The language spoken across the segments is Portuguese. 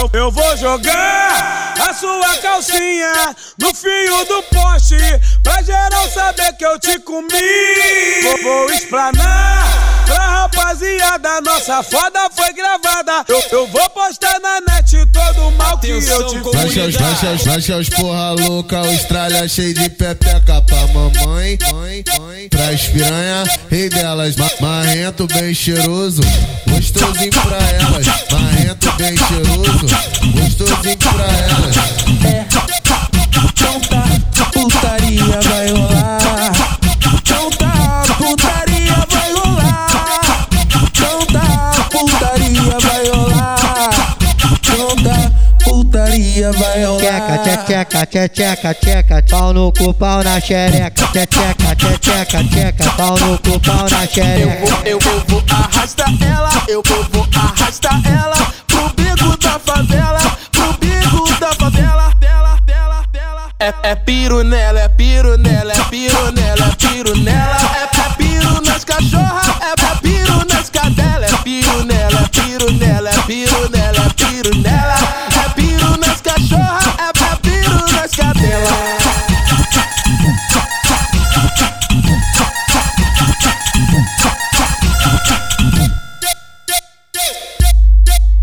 eu, eu vou jogar a sua calcinha no fio do poste pra geral saber que eu te comi. Vou, vou explanar pra rapaziada, nossa foda foi gravada. Eu, eu vou postar na net todo o mal que eu te fiz. Lancha, lancha, os porra louca, Austrália cheio de pepeca pra mamãe, mãe, mãe. Pras piranha, rei delas, marrento bem cheiroso, gostosinho pra elas, bem cheiroso, gostosinho pra elas. É, então tá, putaria vai rolar. Então tá, putaria vai rolar. Então tá, putaria vai rolar. Então tá, putaria vai rolar. Tcheca, tcheca, tcheca, tcheca, pau no cu, pau na xereca. Tcheca, tcheca, tcheca, pau no cu, pau na xereca. Eu vou, eu vou arrastar ela, eu vou, vou É, é piro nela, é piro nela, é piro nela, é piro nela. É, piro nas cachorra, é, é piro nas cadela, é piro nela, é piro nela, é piro nela, piro nela. É piro nas cachorra, é, é piro nas cadela.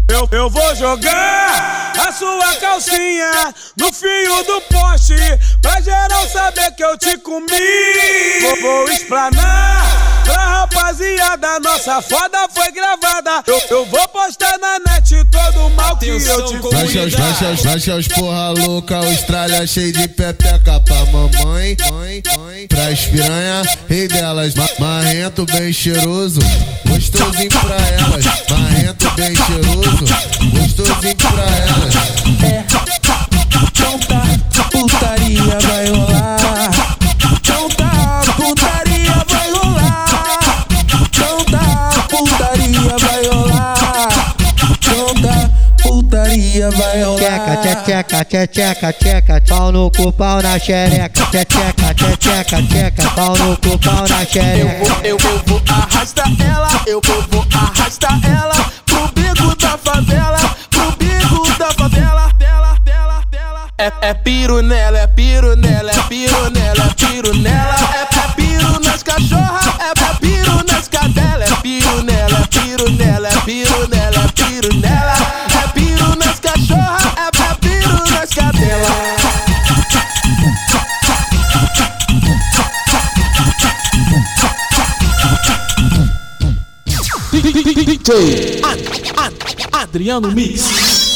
Eu, eu vou jogar sua calcinha no fio do poste pra geral saber que eu te comi. Vou, vou explanar rapaziada, nossa foda foi gravada. Eu, eu vou postar na net todo o mal que eu te fiz. Lancha, lancha, os porra louca, Austrália cheio de pepeca pra mamãe, mãe, mãe. Pras piranha, rei delas, marrento bem cheiroso, gostosinho pra elas, marrento bem cheiroso, gostosinho pra elas. Tcheca, tcheca, tcheca, pau no cu, pau na xereca. Tcheca, tcheca, tcheca, pau no cu, pau na Eu xereca. vou, eu, eu vou arrastar ela, eu vou, vou arrastar ela pro bico da favela, pro bico da favela. Dela, dela, dela. É, é piro nela, é piro nela, Adriano Mix.